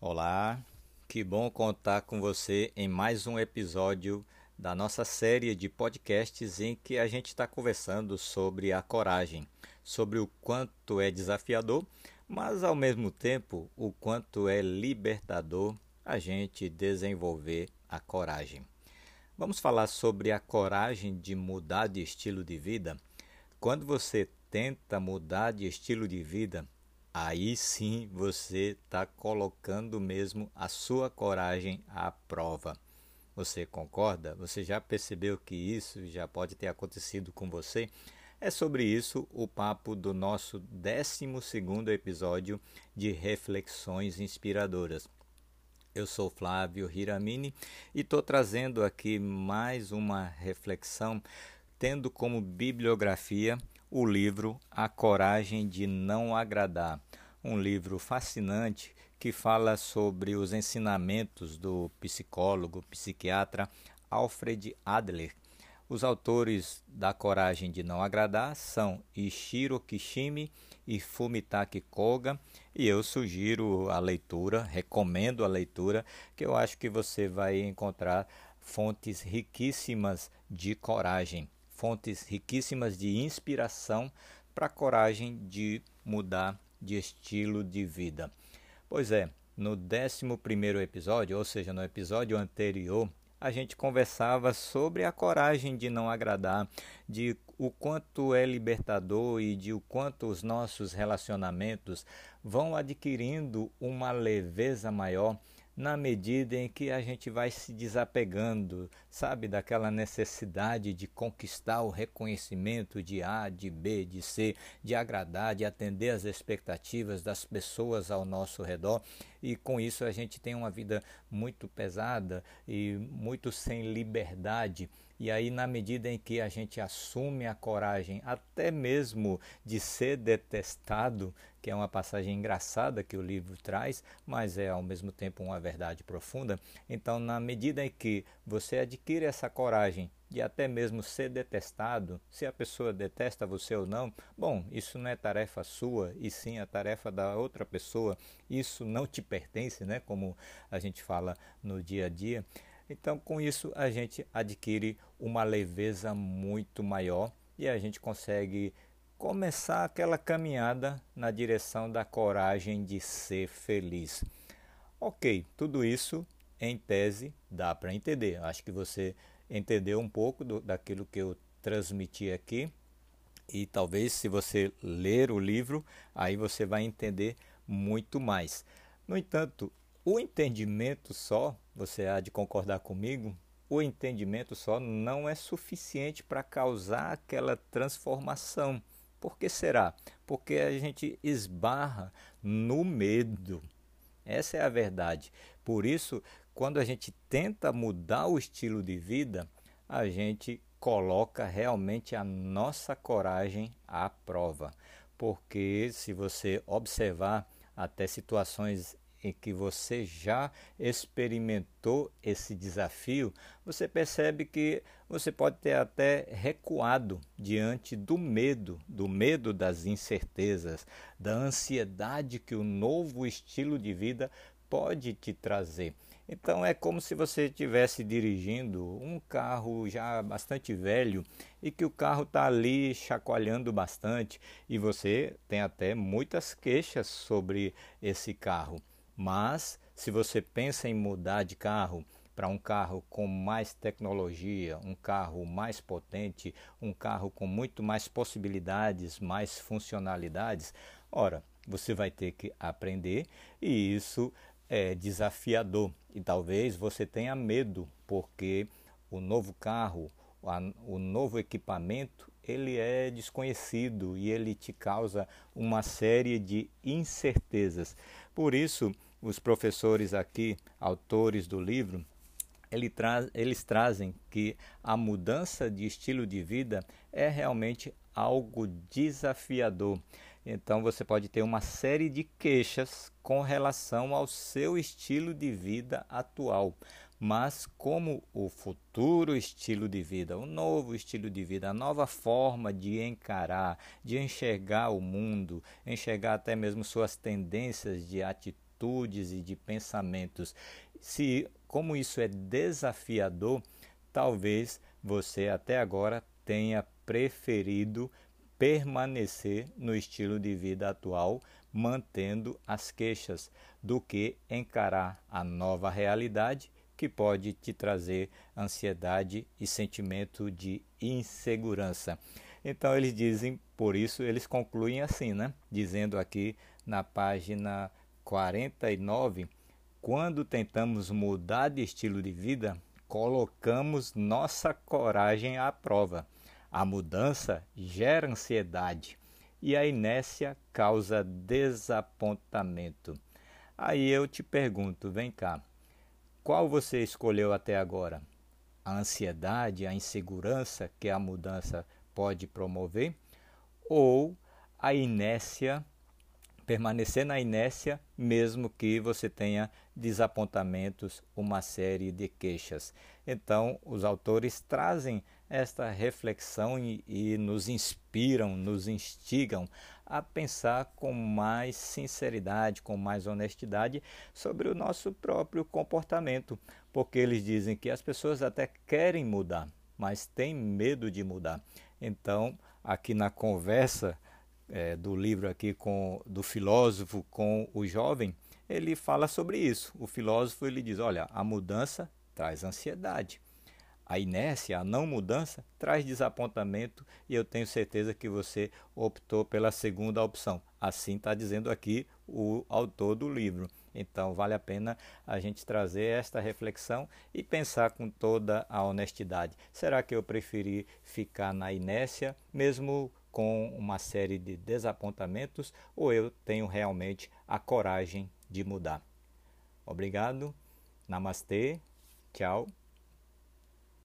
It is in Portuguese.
Olá, que bom contar com você em mais um episódio da nossa série de podcasts em que a gente está conversando sobre a coragem, sobre o quanto é desafiador, mas ao mesmo tempo o quanto é libertador a gente desenvolver a coragem. Vamos falar sobre a coragem de mudar de estilo de vida. Quando você tenta mudar de estilo de vida, aí sim você está colocando mesmo a sua coragem à prova. Você concorda? Você já percebeu que isso já pode ter acontecido com você? É sobre isso o papo do nosso 12 episódio de Reflexões Inspiradoras. Eu sou Flávio Hiramini e estou trazendo aqui mais uma reflexão, tendo como bibliografia o livro A Coragem de Não Agradar, um livro fascinante que fala sobre os ensinamentos do psicólogo, psiquiatra Alfred Adler. Os autores da Coragem de Não Agradar são Ishiro Kishimi e Fumitaki Koga, e eu sugiro a leitura, recomendo a leitura, que eu acho que você vai encontrar fontes riquíssimas de coragem fontes riquíssimas de inspiração para a coragem de mudar de estilo de vida. Pois é, no 11 episódio, ou seja, no episódio anterior, a gente conversava sobre a coragem de não agradar, de o quanto é libertador e de o quanto os nossos relacionamentos vão adquirindo uma leveza maior na medida em que a gente vai se desapegando, sabe, daquela necessidade de conquistar o reconhecimento de A, de B, de C, de agradar, de atender às expectativas das pessoas ao nosso redor, e com isso a gente tem uma vida muito pesada e muito sem liberdade. E aí, na medida em que a gente assume a coragem, até mesmo de ser detestado, que é uma passagem engraçada que o livro traz, mas é ao mesmo tempo uma verdade profunda. Então, na medida em que você adquire essa coragem de até mesmo ser detestado, se a pessoa detesta você ou não, bom, isso não é tarefa sua e sim a tarefa da outra pessoa. Isso não te pertence, né? Como a gente fala no dia a dia. Então, com isso, a gente adquire uma leveza muito maior e a gente consegue começar aquela caminhada na direção da coragem de ser feliz. Ok, tudo isso em tese dá para entender. Acho que você entendeu um pouco do, daquilo que eu transmiti aqui e talvez se você ler o livro, aí você vai entender muito mais. No entanto, o entendimento só, você há de concordar comigo, o entendimento só não é suficiente para causar aquela transformação. Por que será? Porque a gente esbarra no medo. Essa é a verdade. Por isso, quando a gente tenta mudar o estilo de vida, a gente coloca realmente a nossa coragem à prova. Porque se você observar até situações em que você já experimentou esse desafio, você percebe que você pode ter até recuado diante do medo, do medo das incertezas, da ansiedade que o novo estilo de vida pode te trazer. Então é como se você estivesse dirigindo um carro já bastante velho e que o carro está ali chacoalhando bastante e você tem até muitas queixas sobre esse carro. Mas se você pensa em mudar de carro para um carro com mais tecnologia, um carro mais potente, um carro com muito mais possibilidades, mais funcionalidades, ora, você vai ter que aprender e isso é desafiador. E talvez você tenha medo, porque o novo carro, o novo equipamento, ele é desconhecido e ele te causa uma série de incertezas. Por isso, os professores aqui, autores do livro, ele tra eles trazem que a mudança de estilo de vida é realmente algo desafiador. Então você pode ter uma série de queixas com relação ao seu estilo de vida atual. mas como o futuro estilo de vida, o novo estilo de vida, a nova forma de encarar, de enxergar o mundo, enxergar até mesmo suas tendências de atitudes e de pensamentos. Se como isso é desafiador, talvez você até agora tenha preferido permanecer no estilo de vida atual, mantendo as queixas, do que encarar a nova realidade que pode te trazer ansiedade e sentimento de insegurança. Então eles dizem, por isso eles concluem assim, né? Dizendo aqui na página 49, quando tentamos mudar de estilo de vida, colocamos nossa coragem à prova. A mudança gera ansiedade e a inércia causa desapontamento. Aí eu te pergunto, vem cá, qual você escolheu até agora? A ansiedade, a insegurança que a mudança pode promover? Ou a inércia, permanecer na inércia mesmo que você tenha desapontamentos, uma série de queixas? Então, os autores trazem esta reflexão e, e, nos inspiram, nos instigam a pensar com mais sinceridade, com mais honestidade sobre o nosso próprio comportamento, porque eles dizem que as pessoas até querem mudar, mas têm medo de mudar. Então, aqui na conversa é, do livro aqui com do filósofo com o jovem, ele fala sobre isso. O filósofo ele diz: olha, a mudança traz ansiedade a inércia, a não mudança, traz desapontamento e eu tenho certeza que você optou pela segunda opção. Assim está dizendo aqui o autor do livro. Então vale a pena a gente trazer esta reflexão e pensar com toda a honestidade. Será que eu preferi ficar na inércia, mesmo com uma série de desapontamentos, ou eu tenho realmente a coragem de mudar? Obrigado, namastê, tchau.